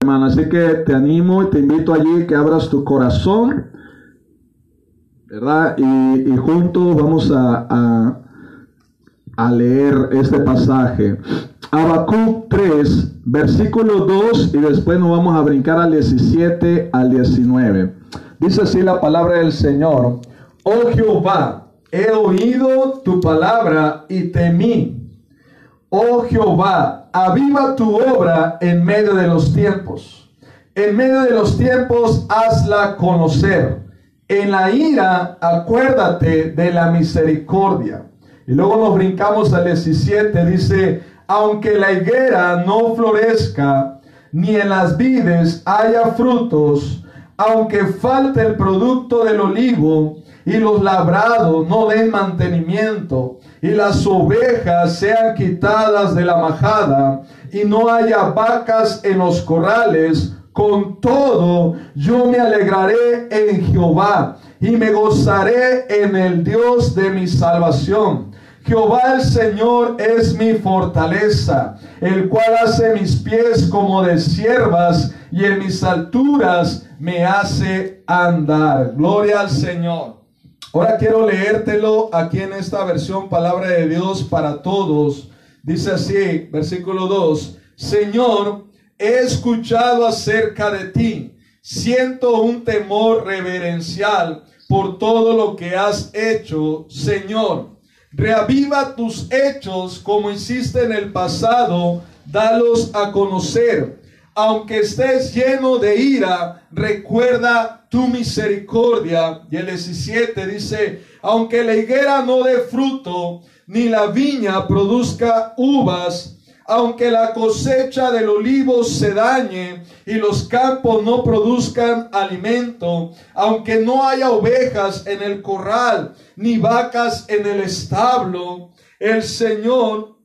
hermano. Así que te animo y te invito allí que abras tu corazón, ¿verdad? Y, juntos vamos a, a, a leer este pasaje. Habacuc 3, versículo 2 y después nos vamos a brincar al 17 al 19. Dice así la palabra del Señor. Oh Jehová, he oído tu palabra y temí. Oh Jehová, aviva tu obra en medio de los tiempos. En medio de los tiempos, hazla conocer. En la ira, acuérdate de la misericordia. Y luego nos brincamos al 17, dice, aunque la higuera no florezca, ni en las vides haya frutos, aunque falte el producto del olivo y los labrados no den mantenimiento y las ovejas sean quitadas de la majada y no haya vacas en los corrales, con todo yo me alegraré en Jehová y me gozaré en el Dios de mi salvación. Jehová el Señor es mi fortaleza, el cual hace mis pies como de siervas y en mis alturas me hace andar. Gloria al Señor. Ahora quiero leértelo aquí en esta versión Palabra de Dios para todos. Dice así, versículo 2, Señor, he escuchado acerca de ti. Siento un temor reverencial por todo lo que has hecho, Señor. Reaviva tus hechos como hiciste en el pasado, dalos a conocer. Aunque estés lleno de ira, recuerda tu misericordia. Y el 17 dice, aunque la higuera no dé fruto, ni la viña produzca uvas, aunque la cosecha del olivo se dañe y los campos no produzcan alimento, aunque no haya ovejas en el corral, ni vacas en el establo, el Señor,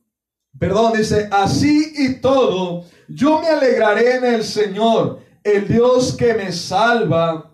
perdón, dice, así y todo, yo me alegraré en el Señor, el Dios que me salva.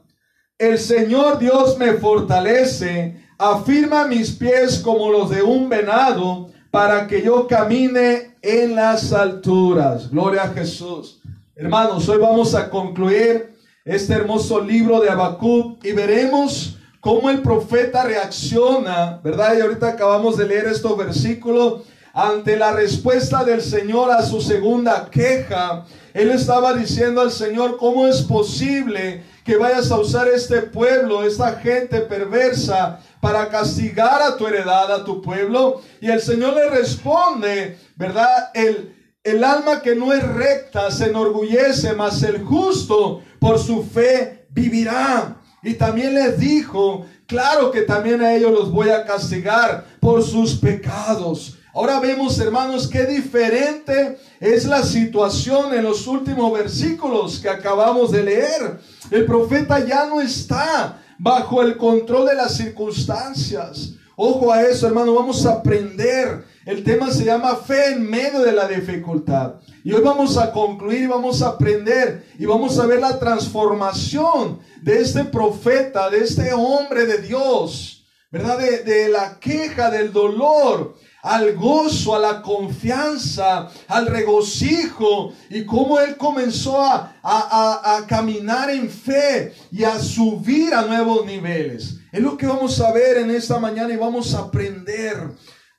El Señor Dios me fortalece, afirma mis pies como los de un venado, para que yo camine en las alturas. Gloria a Jesús. Hermanos, hoy vamos a concluir este hermoso libro de Habacuc y veremos cómo el profeta reacciona, ¿verdad? Y ahorita acabamos de leer estos versículos ante la respuesta del Señor a su segunda queja. Él estaba diciendo al Señor, ¿cómo es posible que vayas a usar este pueblo, esta gente perversa, para castigar a tu heredad, a tu pueblo? Y el Señor le responde, ¿verdad? El, el alma que no es recta se enorgullece, mas el justo por su fe vivirá. Y también les dijo, claro que también a ellos los voy a castigar por sus pecados. Ahora vemos, hermanos, qué diferente es la situación en los últimos versículos que acabamos de leer. El profeta ya no está bajo el control de las circunstancias. Ojo a eso, hermano, vamos a aprender. El tema se llama fe en medio de la dificultad. Y hoy vamos a concluir, vamos a aprender y vamos a ver la transformación de este profeta, de este hombre de Dios, ¿verdad? De, de la queja, del dolor, al gozo, a la confianza, al regocijo y cómo él comenzó a, a, a, caminar en fe y a subir a nuevos niveles. Es lo que vamos a ver en esta mañana y vamos a aprender.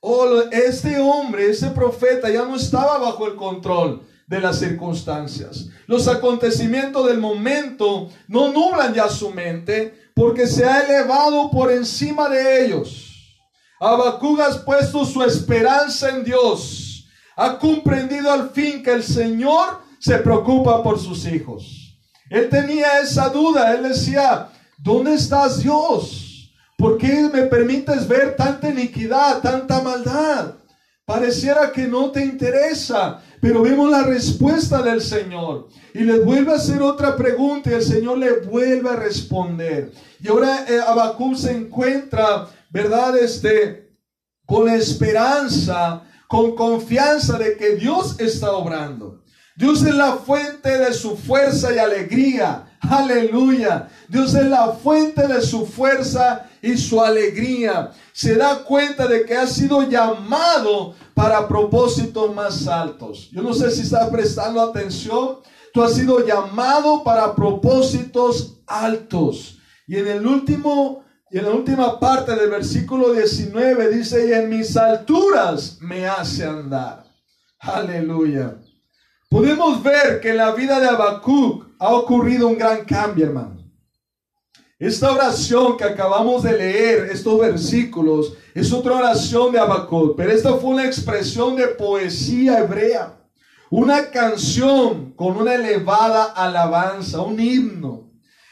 Oh, este hombre, este profeta ya no estaba bajo el control de las circunstancias. Los acontecimientos del momento no nublan ya su mente porque se ha elevado por encima de ellos. Habacuc ha puesto su esperanza en Dios. Ha comprendido al fin que el Señor se preocupa por sus hijos. Él tenía esa duda. Él decía, ¿dónde estás Dios? ¿Por qué me permites ver tanta iniquidad, tanta maldad? Pareciera que no te interesa, pero vemos la respuesta del Señor. Y le vuelve a hacer otra pregunta y el Señor le vuelve a responder. Y ahora eh, Habacuc se encuentra ¿verdad? Este, con esperanza, con confianza de que Dios está obrando. Dios es la fuente de su fuerza y alegría. Aleluya. Dios es la fuente de su fuerza y su alegría. Se da cuenta de que ha sido llamado para propósitos más altos. Yo no sé si está prestando atención Tú has sido llamado para propósitos altos. Y en el último y en la última parte del versículo 19 dice, y en mis alturas me hace andar. Aleluya. Podemos ver que en la vida de Habacuc ha ocurrido un gran cambio, hermano. Esta oración que acabamos de leer, estos versículos, es otra oración de Habacuc, pero esta fue una expresión de poesía hebrea, una canción con una elevada alabanza, un himno.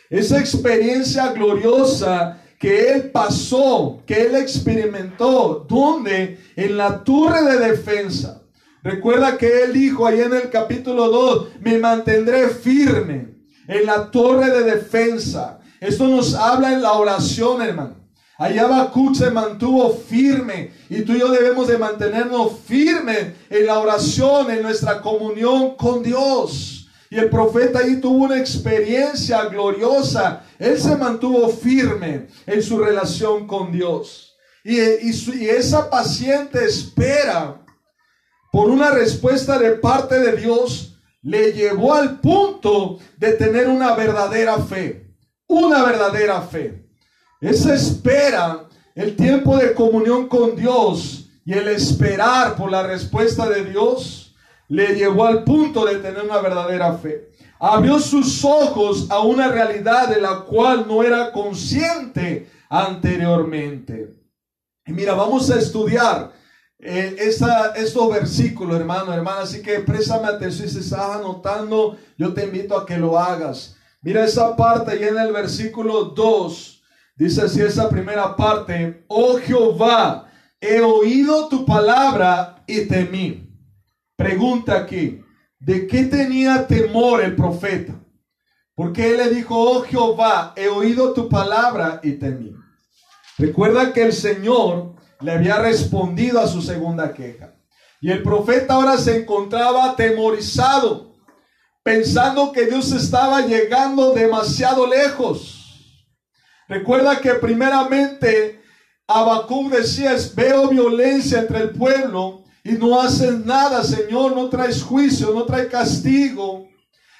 Esa experiencia gloriosa que él pasó, que él experimentó, donde en la torre de defensa. Recuerda que él dijo ahí en el capítulo 2, me mantendré firme en la torre de defensa. Esto nos habla en la oración, hermano. Allá Habacuc se mantuvo firme y tú y yo debemos de mantenernos firmes en la oración, en nuestra comunión con Dios. Y el profeta ahí tuvo una experiencia gloriosa. Él se mantuvo firme en su relación con Dios. Y, esa paciente espera por una respuesta de parte de Dios le llevó al punto de tener una verdadera fe. Una verdadera fe. Esa espera, el tiempo de comunión con Dios y el esperar por la respuesta de Dios le llevó al punto de tener una verdadera fe. Abrió sus ojos a una realidad de la cual no era consciente anteriormente. Y mira, vamos a estudiar eh, estos versículos, hermano, hermana. Así que préstame atención. Si estás anotando, yo te invito a que lo hagas. Mira esa parte ahí en el versículo 2. Dice así esa primera parte. Oh Jehová, he oído tu palabra y temí. Pregunta aquí, ¿de qué tenía temor el profeta? Porque él le dijo, oh Jehová, he oído tu palabra y temí. Recuerda que el Señor le había respondido a su segunda queja. Y el profeta ahora se encontraba atemorizado, pensando que Dios estaba llegando demasiado lejos. Recuerda que primeramente Habacuc decía, veo violencia entre el pueblo y no haces nada, Señor, no traes juicio, no traes castigo.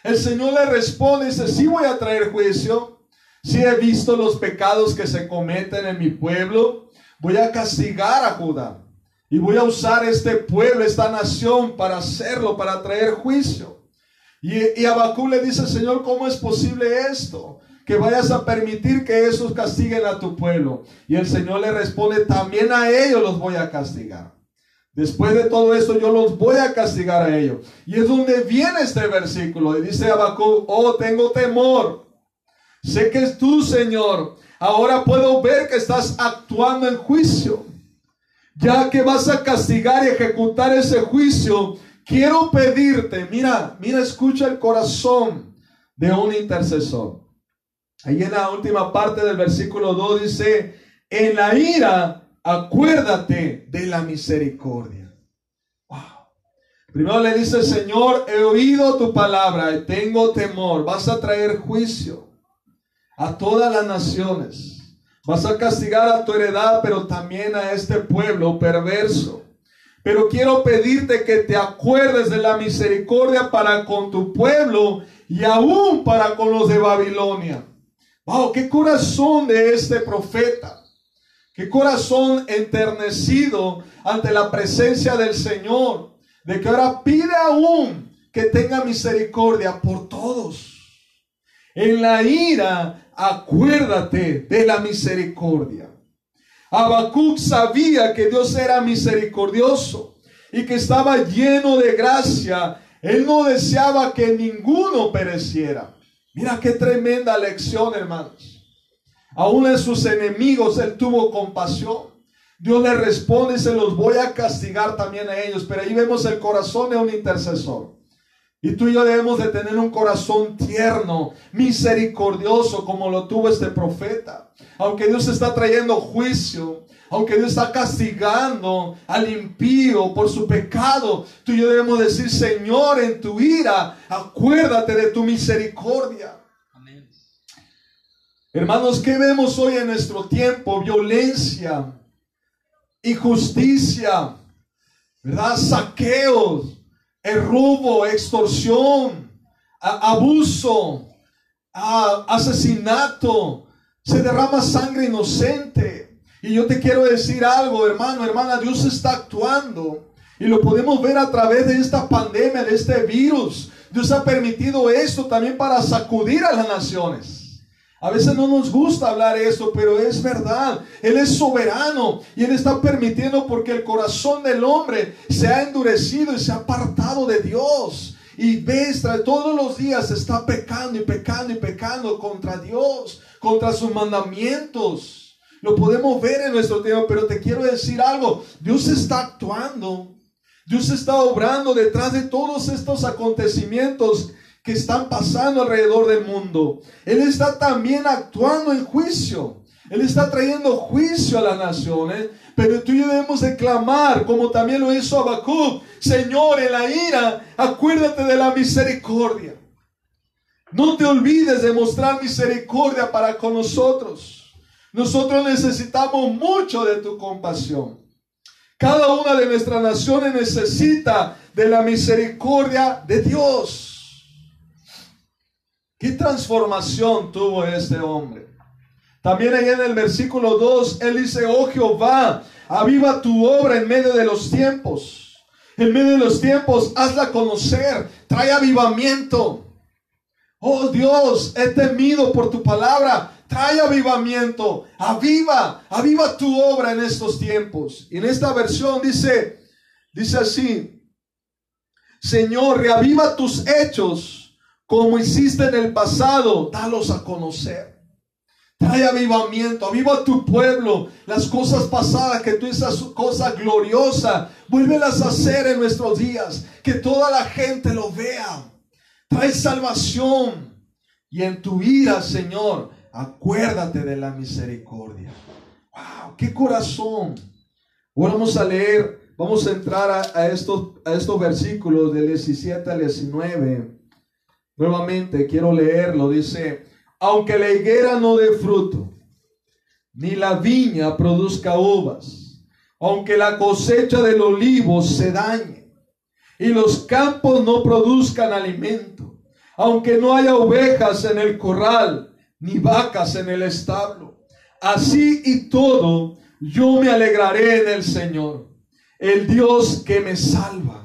El Señor le responde y dice, sí voy a traer juicio. Si he visto los pecados que se cometen en mi pueblo, voy a castigar a Judá. Y voy a usar este pueblo, esta nación, para hacerlo, para traer juicio. Y, y Abacú le dice, Señor, ¿cómo es posible esto? Que vayas a permitir que esos castiguen a tu pueblo. Y el Señor le responde, también a ellos los voy a castigar. Después de todo esto yo los voy a castigar a ellos. Y es donde viene este versículo. Y dice Habacuc, oh, tengo temor. Sé que es tú, Señor. Ahora puedo ver que estás actuando en juicio. Ya que vas a castigar y ejecutar ese juicio, quiero pedirte, mira, mira, escucha el corazón de un intercesor. Ahí en la última parte del versículo 2 dice, en la ira acuérdate de la misericordia. Primero le dice, Señor, he oído tu palabra y tengo temor. Vas a traer juicio a todas las naciones. Vas a castigar a tu heredad, pero también a este pueblo perverso. Pero quiero pedirte que te acuerdes de la misericordia para con tu pueblo y aún para con los de Babilonia. Wow, qué corazón de este profeta. Qué corazón enternecido ante la presencia del Señor, de que ahora pide aún que tenga misericordia por todos. En la ira, acuérdate de la misericordia. Habacuc sabía que Dios era misericordioso y que estaba lleno de gracia. Él no deseaba que ninguno pereciera. Mira qué tremenda lección, hermanos. Aún en sus enemigos Él tuvo compasión. Dios le responde y se los voy a castigar también a ellos. Pero ahí vemos el corazón de un intercesor. Y tú y yo debemos de tener un corazón tierno, misericordioso, como lo tuvo este profeta. Aunque Dios está trayendo juicio, aunque Dios está castigando al impío por su pecado, tú y yo debemos decir, Señor, en tu ira, acuérdate de tu misericordia. Hermanos, ¿qué vemos hoy en nuestro tiempo? Violencia, injusticia. Saqueos, el robo, extorsión, abuso, asesinato, se derrama sangre inocente. Y yo te quiero decir algo, hermano, hermana, Dios está actuando. Y lo podemos ver a través de esta pandemia, de este virus. Dios ha permitido esto también para sacudir a las naciones. A veces no nos gusta hablar esto, pero es verdad. Él es soberano y Él está permitiendo porque el corazón del hombre se ha endurecido y se ha apartado de Dios. Y ves, todos los días está pecando y pecando y pecando contra Dios, contra sus mandamientos. Lo podemos ver en nuestro tiempo, pero te quiero decir algo. Dios está actuando. Dios está obrando detrás de todos estos acontecimientos que están pasando alrededor del mundo. Él está también actuando en juicio. Él está trayendo juicio a las naciones, pero tú y yo debemos de clamar, como también lo hizo Habacuc, Señor, en la ira, acuérdate de la misericordia. No te olvides de mostrar misericordia para con nosotros. Nosotros necesitamos mucho de tu compasión. Cada una de nuestras naciones necesita de la misericordia de Dios. ¿Qué transformación tuvo este hombre? También ahí en el versículo 2, él dice, oh Jehová, aviva tu obra en medio de los tiempos. En medio de los tiempos, hazla conocer, trae avivamiento. Oh Dios, he temido por tu palabra, trae avivamiento, aviva, aviva tu obra en estos tiempos. Y en esta versión dice, dice así, Señor, reaviva tus hechos como hiciste en el pasado, dalos a conocer. Trae avivamiento, aviva tu pueblo. Las cosas pasadas, que tú esas cosas gloriosas, vuélvelas a hacer en nuestros días. Que toda la gente lo vea. Trae salvación. Y en tu ira, Señor, acuérdate de la misericordia. ¡Wow! ¡Qué corazón! Ahora vamos a leer, vamos a entrar a, a estos, a estos versículos del 17 al 19. Nuevamente quiero leerlo, dice, aunque la higuera no dé fruto, ni la viña produzca uvas, aunque la cosecha del olivo se dañe, y los campos no produzcan alimento, aunque no haya ovejas en el corral, ni vacas en el establo, así y todo, yo me alegraré en el Señor, el Dios que me salva.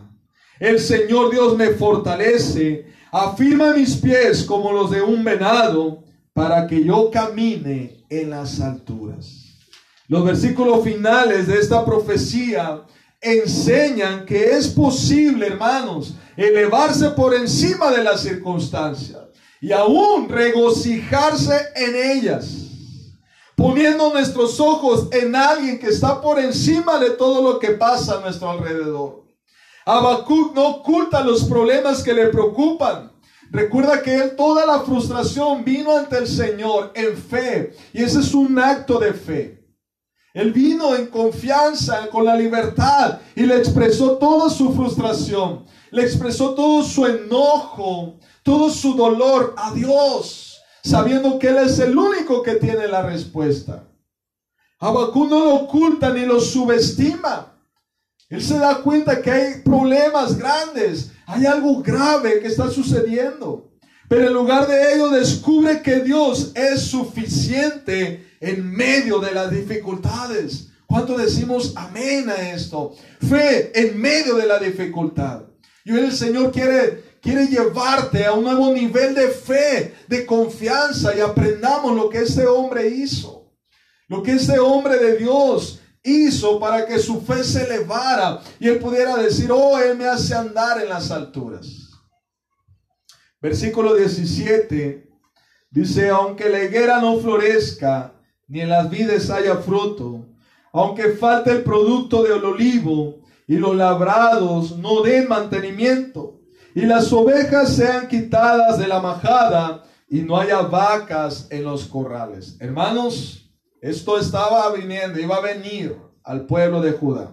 El Señor Dios me fortalece Afirma mis pies como los de un venado para que yo camine en las alturas. Los versículos finales de esta profecía enseñan que es posible, hermanos, elevarse por encima de las circunstancias y aún regocijarse en ellas, poniendo nuestros ojos en alguien que está por encima de todo lo que pasa a nuestro alrededor. Habacuc no oculta los problemas que le preocupan. Recuerda que él toda la frustración vino ante el Señor en fe. Y ese es un acto de fe. Él vino en confianza con la libertad y le expresó toda su frustración. Le expresó todo su enojo, todo su dolor a Dios, sabiendo que Él es el único que tiene la respuesta. Habacuc no lo oculta ni lo subestima. Él se da cuenta que hay problemas grandes, hay algo grave que está sucediendo. Pero en lugar de ello descubre que Dios es suficiente en medio de las dificultades. ¿Cuánto decimos amén a esto? Fe en medio de la dificultad. Y hoy el Señor quiere, quiere llevarte a un nuevo nivel de fe, de confianza y aprendamos lo que este hombre hizo. Lo que este hombre de Dios hizo para que su fe se elevara y él pudiera decir, oh, él me hace andar en las alturas. Versículo 17 dice, aunque la higuera no florezca, ni en las vides haya fruto, aunque falte el producto del olivo y los labrados no den mantenimiento, y las ovejas sean quitadas de la majada y no haya vacas en los corrales. Hermanos, esto estaba viniendo, iba a venir al pueblo de Judá.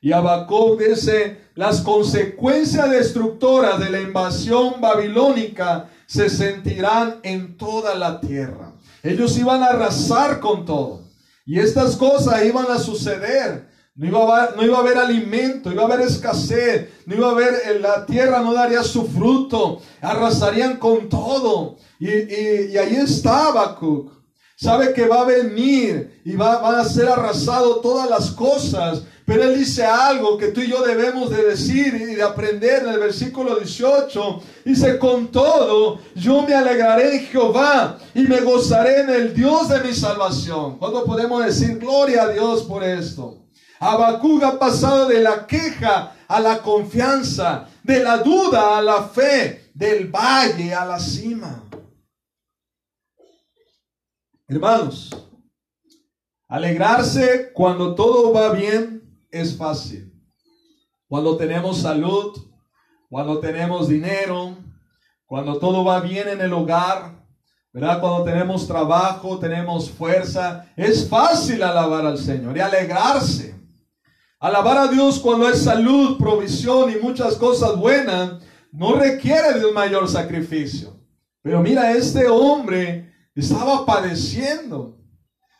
Y Habacuc dice, las consecuencias destructoras de la invasión babilónica se sentirán en toda la tierra. Ellos iban a arrasar con todo. Y estas cosas iban a suceder. No iba, a haber, no iba a haber alimento, iba a haber escasez, no iba a haber, eh, la tierra no daría su fruto, arrasarían con todo. Y, y, ahí está Habacuc. Sabe que va a venir y va, a ser arrasado todas las cosas. Pero él dice algo que tú y yo debemos de decir y de aprender en el versículo 18. Dice, con todo, yo me alegraré en Jehová y me gozaré en el Dios de mi salvación. ¿Cuándo podemos decir gloria a Dios por esto? Habacuc ha pasado de la queja a la confianza, de la duda a la fe, del valle a la cima. Hermanos, alegrarse cuando todo va bien es fácil. Cuando tenemos salud, cuando tenemos dinero, cuando todo va bien en el hogar, ¿verdad? Cuando tenemos trabajo, tenemos fuerza, es fácil alabar al Señor y alegrarse. Alabar a Dios cuando hay salud, provisión y muchas cosas buenas no requiere de un mayor sacrificio. Pero mira, este hombre estaba padeciendo,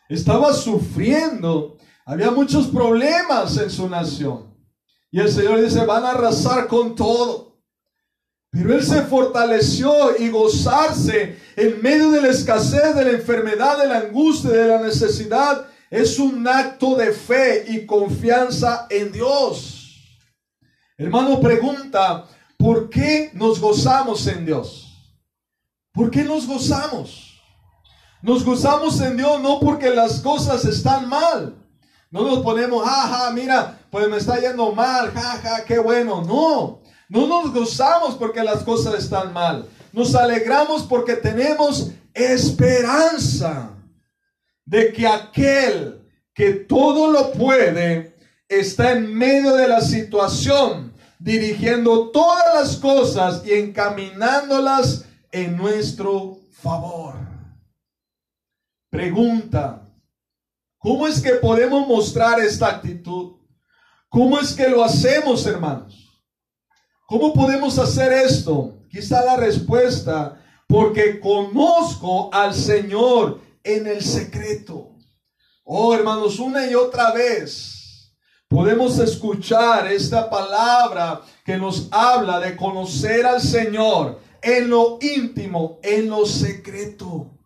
estaba sufriendo, había muchos problemas en su nación. Y el Señor dice, van a arrasar con todo. Pero él se fortaleció y gozarse en medio de la escasez, de la enfermedad, de la angustia, de la necesidad, es un acto de fe y confianza en Dios. Hermano pregunta, ¿por qué nos gozamos en Dios? ¿Por qué nos gozamos? Nos gozamos en Dios no porque las cosas están mal. No nos ponemos, jaja, mira, pues me está yendo mal, jaja, qué bueno. No, no nos gozamos porque las cosas están mal. Nos alegramos porque tenemos esperanza de que aquel que todo lo puede está en medio de la situación, dirigiendo todas las cosas y encaminándolas en nuestro favor. Pregunta, ¿cómo es que podemos mostrar esta actitud? ¿Cómo es que lo hacemos, hermanos? ¿Cómo podemos hacer esto? Quizá la respuesta, porque conozco al Señor en el secreto. Oh, hermanos, una y otra vez podemos escuchar esta palabra que nos habla de conocer al Señor en lo íntimo, en lo secreto.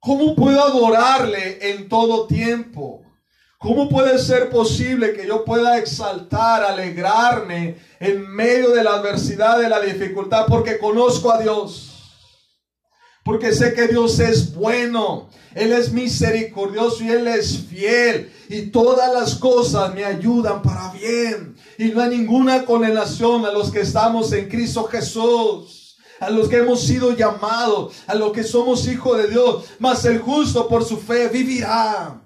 ¿Cómo puedo adorarle en todo tiempo? ¿Cómo puede ser posible que yo pueda exaltar, alegrarme en medio de la adversidad, de la dificultad? Porque conozco a Dios. Porque sé que Dios es bueno. Él es misericordioso y Él es fiel. Y todas las cosas me ayudan para bien. Y no hay ninguna condenación a los que estamos en Cristo Jesús a los que hemos sido llamados, a los que somos hijos de Dios, mas el justo por su fe vivirá.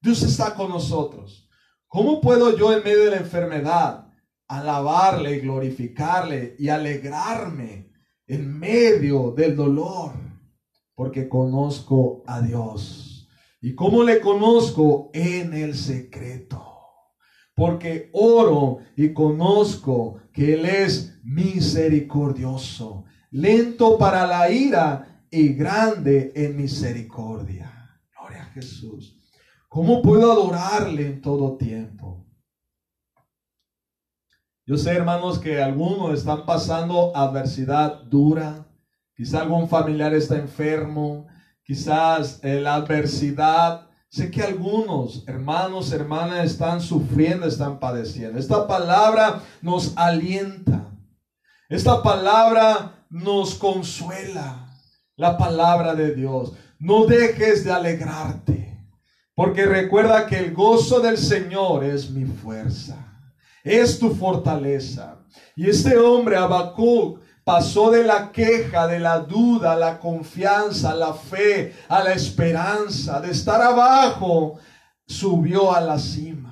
Dios está con nosotros. ¿Cómo puedo yo en medio de la enfermedad alabarle, glorificarle y alegrarme en medio del dolor? Porque conozco a Dios. ¿Y cómo le conozco? En el secreto porque oro y conozco que Él es misericordioso, lento para la ira y grande en misericordia. Gloria a Jesús. ¿Cómo puedo adorarle en todo tiempo? Yo sé, hermanos, que algunos están pasando adversidad dura. Quizá algún familiar está enfermo. Quizás eh, la adversidad Sé que algunos hermanos, hermanas están sufriendo, están padeciendo. Esta palabra nos alienta. Esta palabra nos consuela. La palabra de Dios. No dejes de alegrarte. Porque recuerda que el gozo del Señor es mi fuerza. Es tu fortaleza. Y este hombre, Habacuc, pasó de la queja, de la duda, a la confianza, a la fe, a la esperanza, de estar abajo, subió a la cima.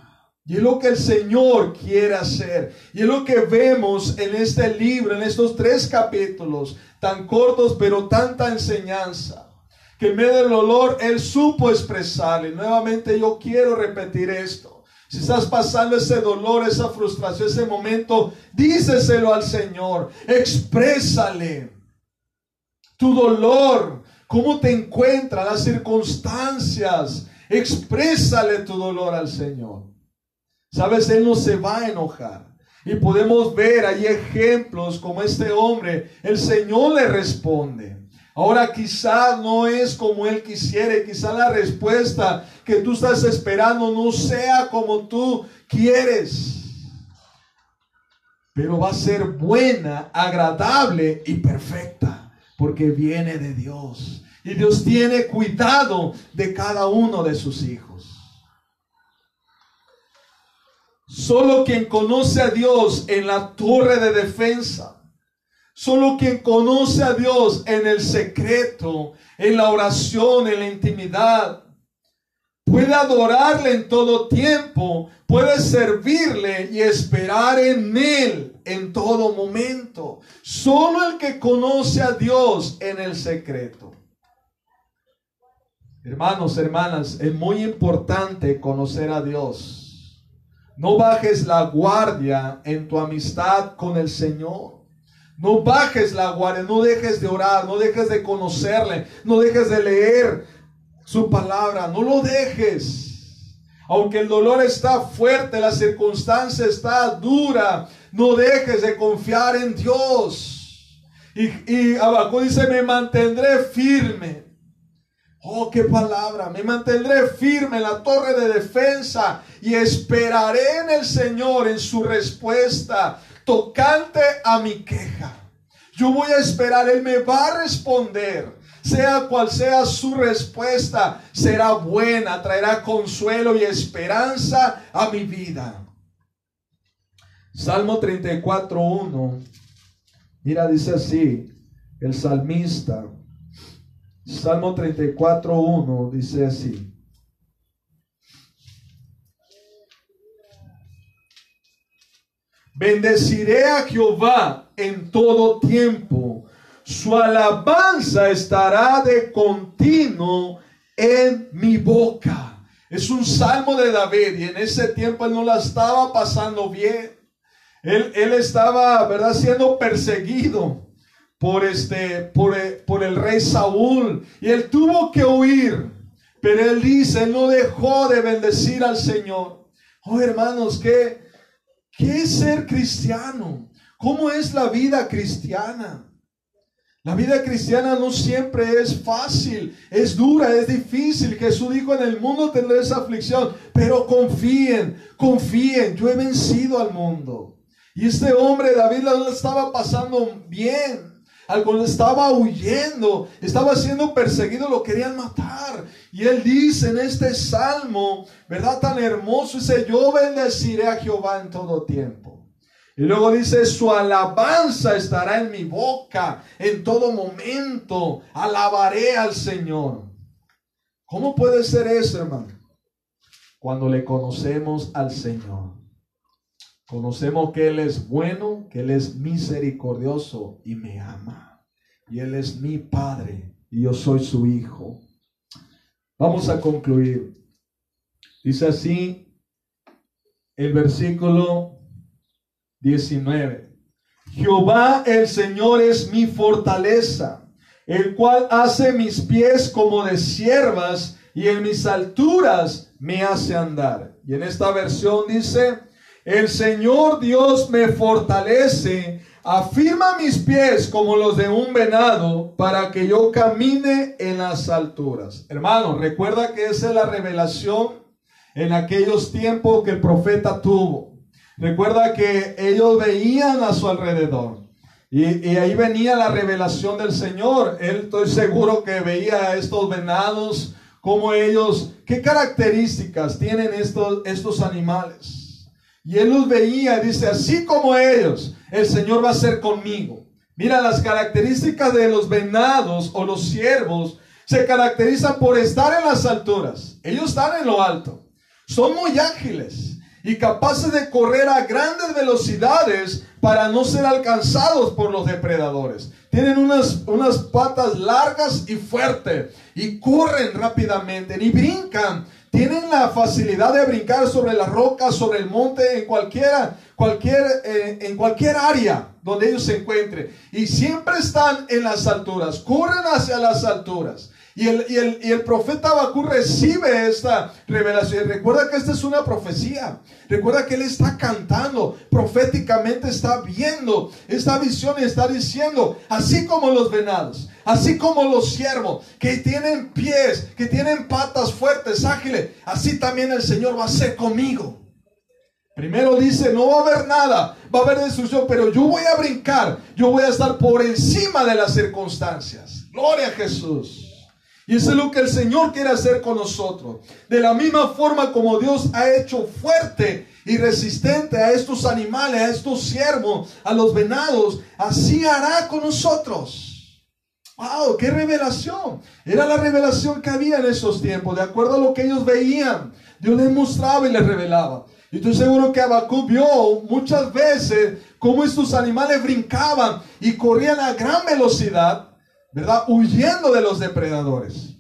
Y es lo que el Señor quiere hacer. Y es lo que vemos en este libro, en estos tres capítulos, tan cortos, pero tanta enseñanza. Que en medio del dolor Él supo expresarle. Nuevamente yo quiero repetir esto. Si estás pasando ese dolor, esa frustración, ese momento, díceselo al Señor. Exprésale tu dolor, cómo te encuentras, las circunstancias. Exprésale tu dolor al Señor. Sabes, Él no se va a enojar. Y podemos ver ahí ejemplos como este hombre, el Señor le responde. Ahora quizás no es como Él quisiera, quizá la respuesta que tú estás esperando no sea como tú quieres. Pero va a ser buena, agradable y perfecta, porque viene de Dios. Y Dios tiene cuidado de cada uno de sus hijos. Solo quien conoce a Dios en la torre de defensa, solo quien conoce a Dios en el secreto, en la oración, en la intimidad, puede adorarle en todo tiempo, puede servirle y esperar en él en todo momento. Solo el que conoce a Dios en el secreto. Hermanos, hermanas, es muy importante conocer a Dios. No bajes la guardia en tu amistad con el Señor. No bajes la guardia, no dejes de orar, no dejes de conocerle, no dejes de leer su palabra, no lo dejes. Aunque el dolor está fuerte, la circunstancia está dura, no dejes de confiar en Dios. Y, y dice, me mantendré firme. Oh, qué palabra. Me mantendré firme en la torre de defensa y esperaré en el Señor en su respuesta tocante a mi queja. Yo voy a esperar, Él me va a responder. Sea cual sea su respuesta, será buena, traerá consuelo y esperanza a mi vida. Salmo 34.1. Mira, dice así, el salmista. Salmo 34.1 dice así. Bendeciré a Jehová en todo tiempo. Su alabanza estará de continuo en mi boca. Es un salmo de David y en ese tiempo él no la estaba pasando bien. Él, él estaba, ¿verdad?, siendo perseguido por, este, por, por el rey Saúl. Y él tuvo que huir. Pero él dice, él no dejó de bendecir al Señor. Oh hermanos, ¿qué, qué es ser cristiano? ¿Cómo es la vida cristiana? La vida cristiana no siempre es fácil, es dura, es difícil. Jesús dijo, en el mundo tendréis aflicción, pero confíen, confíen, yo he vencido al mundo. Y este hombre, David, lo estaba pasando bien. Algo estaba huyendo, estaba siendo perseguido, lo querían matar. Y él dice en este salmo, ¿verdad? Tan hermoso, dice, yo bendeciré a Jehová en todo tiempo. Y luego dice, su alabanza estará en mi boca en todo momento. Alabaré al Señor. ¿Cómo puede ser eso, hermano? Cuando le conocemos al Señor. Conocemos que Él es bueno, que Él es misericordioso y me ama. Y Él es mi Padre y yo soy su Hijo. Vamos a concluir. Dice así el versículo 19. Jehová el Señor es mi fortaleza, el cual hace mis pies como de siervas y en mis alturas me hace andar. Y en esta versión dice, el Señor Dios me fortalece, afirma mis pies como los de un venado para que yo camine en las alturas. Hermano, recuerda que esa es la revelación en aquellos tiempos que el profeta tuvo. Recuerda que ellos veían a su alrededor. Y, ahí venía la revelación del Señor. Él estoy seguro que veía a estos venados, como ellos, qué características tienen estos, estos animales. Y él los veía, dice, así como ellos, el Señor va a ser conmigo. Mira, las características de los venados o los ciervos se caracterizan por estar en las alturas. Ellos están en lo alto. Son muy ágiles y capaces de correr a grandes velocidades para no ser alcanzados por los depredadores. Tienen unas, unas patas largas y fuertes y corren rápidamente y brincan tienen la facilidad de brincar sobre las rocas, sobre el monte, en cualquiera, cualquier, eh, en cualquier área donde ellos se encuentren. Y siempre están en las alturas, corren hacia las alturas. Y el, y el, y el profeta Abacú recibe esta revelación. Recuerda que esta es una profecía. Recuerda que él está cantando, proféticamente está viendo esta visión y está diciendo, así como los venados, así como los siervos, que tienen pies, que tienen patas fuertes, ágiles, así también el Señor va a ser conmigo. Primero dice, no va a haber nada, va a haber destrucción, pero yo voy a brincar, yo voy a estar por encima de las circunstancias. Gloria a Jesús. Y eso es lo que el Señor quiere hacer con nosotros. De la misma forma como Dios ha hecho fuerte y resistente a estos animales, a estos siervos, a los venados, así hará con nosotros. ¡Wow! ¡Qué revelación! Era la revelación que había en esos tiempos, de acuerdo a lo que ellos veían. Dios les mostraba y les revelaba. Y estoy seguro que Abacú vio muchas veces cómo estos animales brincaban y corrían a gran velocidad ¿verdad? Huyendo de los depredadores.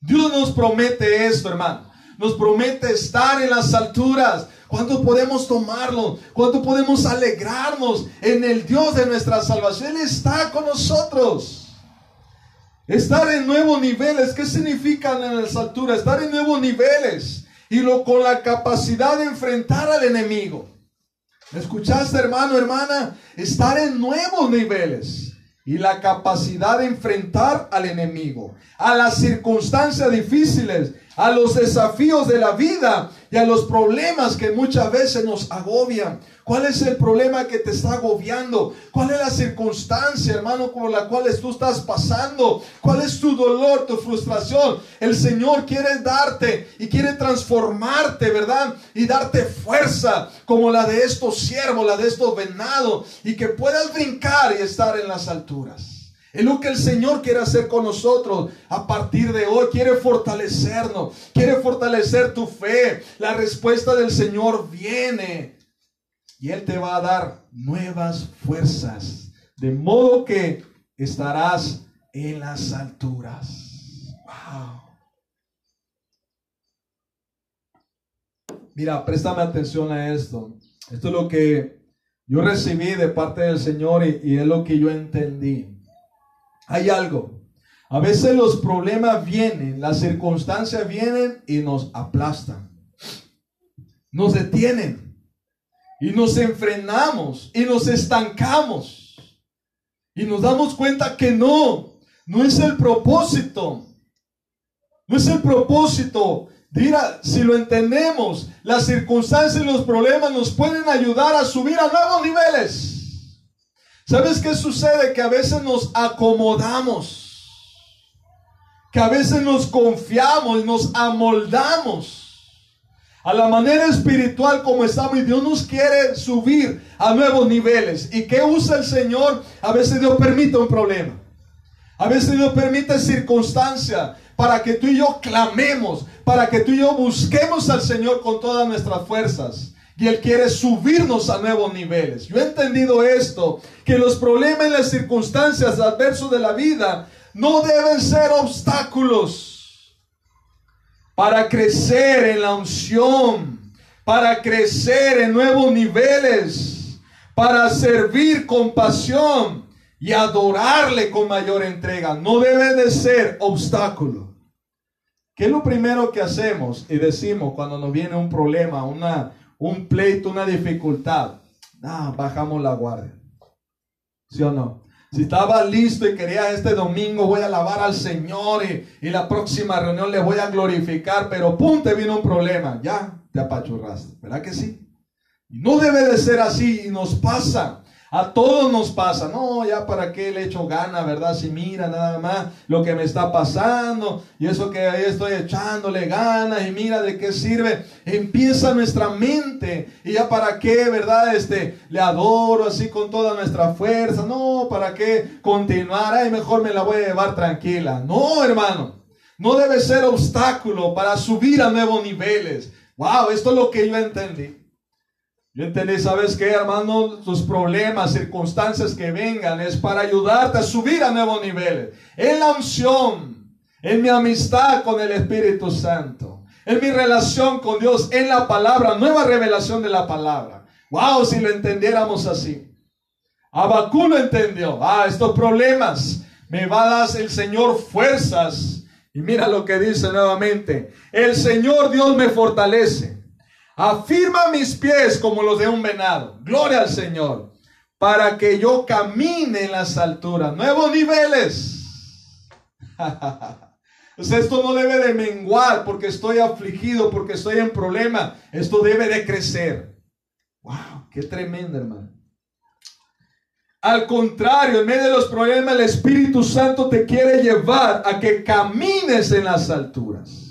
Dios nos promete esto, hermano. Nos promete estar en las alturas. ¿Cuánto podemos tomarlo? ¿Cuánto podemos alegrarnos en el Dios de nuestra salvación? Él está con nosotros. Estar en nuevos niveles. ¿Qué significan en las alturas? Estar en nuevos niveles. Y lo con la capacidad de enfrentar al enemigo. ¿Escuchaste, hermano, hermana? Estar en nuevos niveles y la capacidad de enfrentar al enemigo, a las circunstancias difíciles, a los desafíos de la vida y a los problemas que muchas veces nos agobian. ¿Cuál es el problema que te está agobiando? ¿Cuál es la circunstancia, hermano, por la cual tú estás pasando? ¿Cuál es tu dolor, tu frustración? El Señor quiere darte y quiere transformarte, ¿verdad? Y darte fuerza como la de estos siervos, la de estos venados, y que puedas brincar y estar en las alturas. Es lo que el Señor quiere hacer con nosotros a partir de hoy. Quiere fortalecernos, quiere fortalecer tu fe. La respuesta del Señor viene y Él te va a dar nuevas fuerzas. De modo que estarás en las alturas. Wow. Mira, préstame atención a esto. Esto es lo que yo recibí de parte del Señor y, y es lo que yo entendí. Hay algo. A veces los problemas vienen, las circunstancias vienen y nos aplastan. Nos detienen y nos enfrenamos y nos estancamos y nos damos cuenta que no, no es el propósito. No es el propósito. Mira, si lo entendemos, las circunstancias y los problemas nos pueden ayudar a subir a nuevos niveles. ¿Sabes qué sucede? Que a veces nos acomodamos. Que a veces nos confiamos, nos amoldamos a la manera espiritual como estamos y Dios nos quiere subir a nuevos niveles. ¿Y qué usa el Señor? A veces Dios permite un problema. A veces Dios permite circunstancia para que tú y yo clamemos, para que tú y yo busquemos al Señor con todas nuestras fuerzas. Y Él quiere subirnos a nuevos niveles. Yo he entendido esto, que los problemas y las circunstancias adversos de la vida no deben ser obstáculos para crecer en la unción, para crecer en nuevos niveles, para servir con pasión y adorarle con mayor entrega. No debe de ser obstáculo. ¿Qué es lo primero que hacemos y decimos cuando nos viene un problema, una, un pleito, una dificultad? Ah, bajamos la guardia. ¿Sí o no? Si estaba listo y quería este domingo voy a alabar al Señor y, la próxima reunión le voy a glorificar, pero pum, te vino un problema, ya te apachurraste, ¿verdad que sí? No debe de ser así y nos pasa. A todos nos pasa, no, ya para qué le echo gana, ¿verdad? Si mira nada más lo que me está pasando y eso que ahí estoy echándole ganas y mira de qué sirve. Empieza nuestra mente y ya para qué, ¿verdad? Este, le adoro así con toda nuestra fuerza, no, para qué continuar, ay, mejor me la voy a llevar tranquila. No, hermano, no debe ser obstáculo para subir a nuevos niveles. Wow, esto es lo que yo entendí. Yo entendí, ¿sabes qué, hermano? Tus problemas, circunstancias que vengan es para ayudarte a subir a nuevos niveles. En la unción, en mi amistad con el Espíritu Santo, en mi relación con Dios, en la palabra, nueva revelación de la palabra. Wow, si lo entendiéramos así. Abacú lo entendió. Ah, estos problemas Me va a dar el Señor fuerzas. Y mira lo que dice nuevamente. El Señor Dios me fortalece. Afirma mis pies como los de un venado. Gloria al Señor. Para que yo camine en las alturas. Nuevos niveles. esto no debe de menguar porque estoy afligido, porque estoy en problema. Esto debe de crecer. Wow, qué tremendo, hermano. Al contrario, en medio de los problemas, el Espíritu Santo te quiere llevar a que camines en las alturas.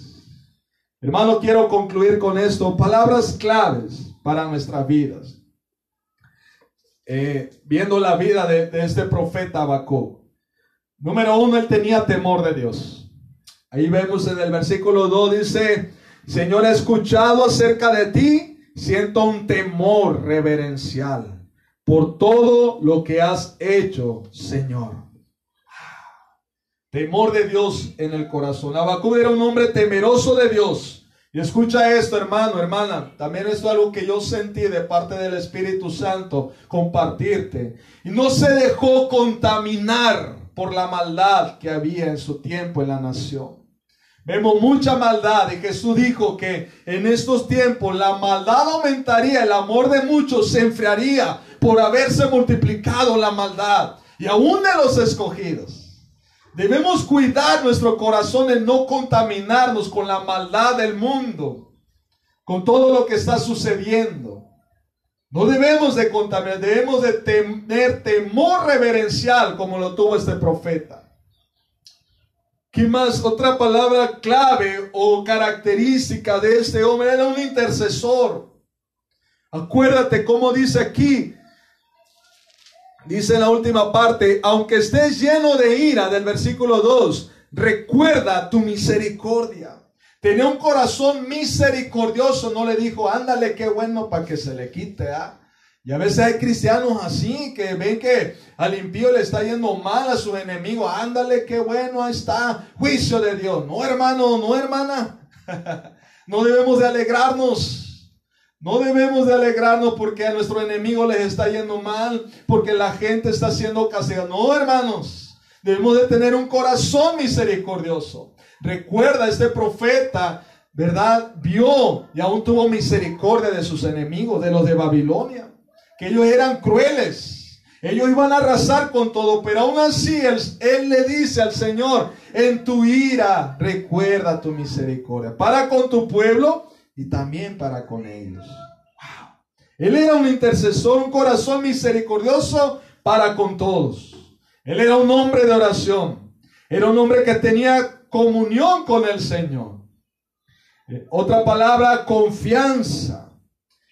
Hermano, quiero concluir con esto. Palabras claves para nuestras vidas. Eh, viendo la vida de, este profeta Habacuc. Número uno, él tenía temor de Dios. Ahí vemos en el versículo 2, dice, Señor, he escuchado acerca de ti, siento un temor reverencial por todo lo que has hecho, Señor. Temor de Dios en el corazón. Abacú era un hombre temeroso de Dios. Y escucha esto, hermano, hermana. También esto es algo que yo sentí de parte del Espíritu Santo compartirte. Y no se dejó contaminar por la maldad que había en su tiempo en la nación. Vemos mucha maldad y Jesús dijo que en estos tiempos la maldad aumentaría, el amor de muchos se enfriaría por haberse multiplicado la maldad y aún de los escogidos. Debemos cuidar nuestro corazón en no contaminarnos con la maldad del mundo, con todo lo que está sucediendo. No debemos de contaminar, debemos de tener temor reverencial como lo tuvo este profeta. ¿Qué más? Otra palabra clave o característica de este hombre era un intercesor. Acuérdate cómo dice aquí, Dice la última parte, aunque estés lleno de ira del versículo 2, recuerda tu misericordia. Tenía un corazón misericordioso, no le dijo, ándale, qué bueno para que se le quite. ¿ah? Y a veces hay cristianos así que ven que al impío le está yendo mal a su enemigo. Ándale, qué bueno, está. Juicio de Dios. No, hermano, no, hermana. no debemos de alegrarnos. No debemos de alegrarnos porque a nuestro enemigo les está yendo mal, porque la gente está siendo castigada. No, hermanos, debemos de tener un corazón misericordioso. Recuerda, este profeta, ¿verdad? Vio y aún tuvo misericordia de sus enemigos, de los de Babilonia, que ellos eran crueles. Ellos iban a arrasar con todo, pero aún así él, él, le dice al Señor, en tu ira recuerda tu misericordia para con tu pueblo y también para con ellos. Él era un intercesor, un corazón misericordioso para con todos. Él era un hombre de oración. Era un hombre que tenía comunión con el Señor. Eh, otra palabra, confianza.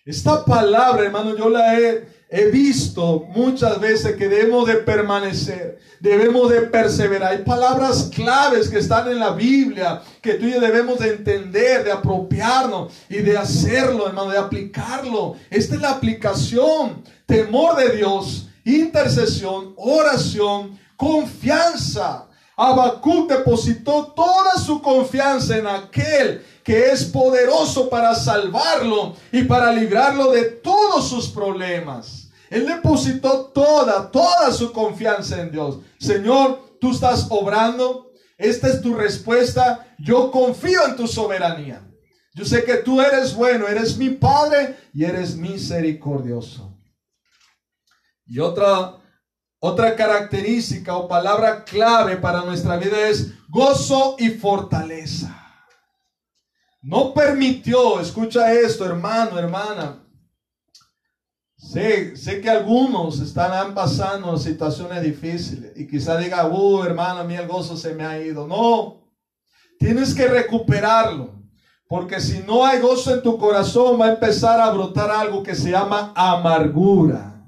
Esta palabra, hermano, yo la he He visto muchas veces que debemos de permanecer, debemos de perseverar. Hay palabras claves que están en la Biblia que tú y yo debemos de entender, de apropiarnos y de hacerlo, hermano, de aplicarlo. Esta es la aplicación. Temor de Dios, intercesión, oración, confianza. Habacuc depositó toda su confianza en aquel que es poderoso para salvarlo y para librarlo de todos sus problemas. Él depositó toda, toda su confianza en Dios. Señor, tú estás obrando. Esta es tu respuesta. Yo confío en tu soberanía. Yo sé que tú eres bueno, eres mi Padre y eres misericordioso. Y otra, otra característica o palabra clave para nuestra vida es gozo y fortaleza. No permitió, escucha esto, hermano, hermana, Sé, sé que algunos están pasando situaciones difíciles y quizá diga, uh, hermano, a mí el gozo se me ha ido. No, tienes que recuperarlo. Porque si no hay gozo en tu corazón, va a empezar a brotar algo que se llama amargura.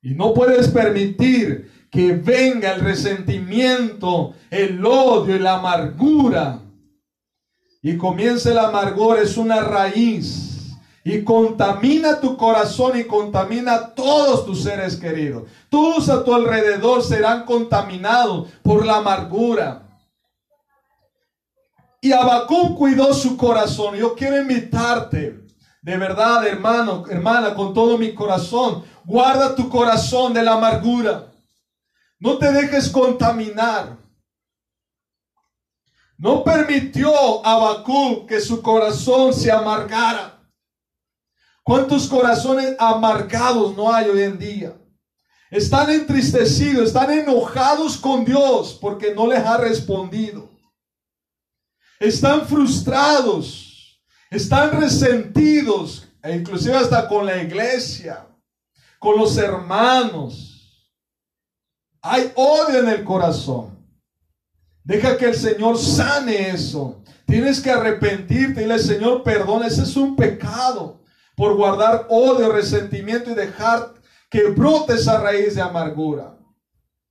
Y no puedes permitir que venga el resentimiento, el odio y la amargura. Y comience el amargor, es una raíz y contamina tu corazón y contamina todos tus seres queridos. Todos a tu alrededor serán contaminados por la amargura. Y Abacú cuidó su corazón. Yo quiero invitarte, de verdad, hermano, hermana, con todo mi corazón, guarda tu corazón de la amargura. No te dejes contaminar. No permitió a Bakú que su corazón se amargara. ¿Cuántos corazones amargados no hay hoy en día? Están entristecidos, están enojados con Dios porque no les ha respondido. Están frustrados, están resentidos, e inclusive hasta con la iglesia, con los hermanos. Hay odio en el corazón. Deja que el Señor sane eso. Tienes que arrepentirte y dile, Señor, perdona, ese es un pecado por guardar odio, resentimiento y dejar que brote esa raíz de amargura.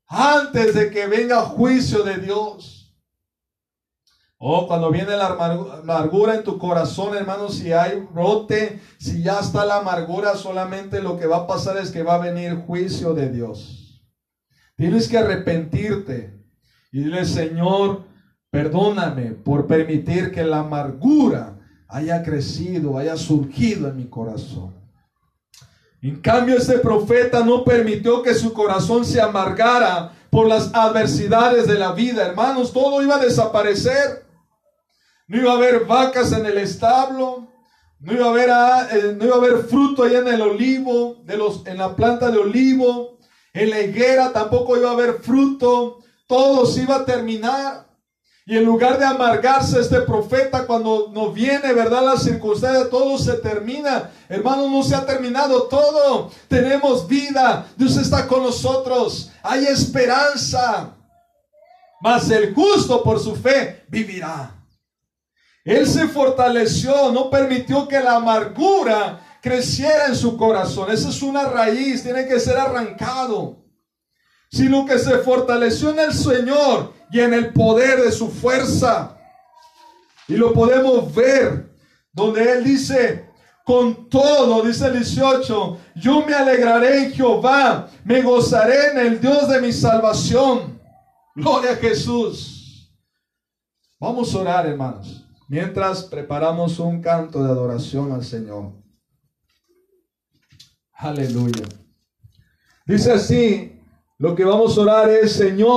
Antes de que venga juicio de Dios. Oh, cuando viene la amargura en tu corazón, hermano, si hay brote, si ya está la amargura, solamente lo que va a pasar es que va a venir juicio de Dios. Tienes que arrepentirte. Y dile, Señor, perdóname por permitir que la amargura haya crecido, haya surgido en mi corazón. En cambio, este profeta no permitió que su corazón se amargara por las adversidades de la vida. Hermanos, todo iba a desaparecer. No iba a haber vacas en el establo. No iba a haber, ah, eh, no iba a haber fruto allá en el olivo, de los, en la planta de olivo. En la higuera tampoco iba a haber fruto todo se iba a terminar. Y en lugar de amargarse este profeta cuando nos viene, ¿verdad? La circunstancia, todo se termina. Hermano, no se ha terminado todo. Tenemos vida. Dios está con nosotros. Hay esperanza. Mas el justo por su fe vivirá. Él se fortaleció, no permitió que la amargura creciera en su corazón. Esa es una raíz, tiene que ser arrancado sino que se fortaleció en el Señor y en el poder de su fuerza. Y lo podemos ver donde Él dice, con todo, dice el 18, yo me alegraré en Jehová, me gozaré en el Dios de mi salvación. Gloria a Jesús. Vamos a orar, hermanos, mientras preparamos un canto de adoración al Señor. Aleluya. Dice así lo que vamos a orar es, Señor,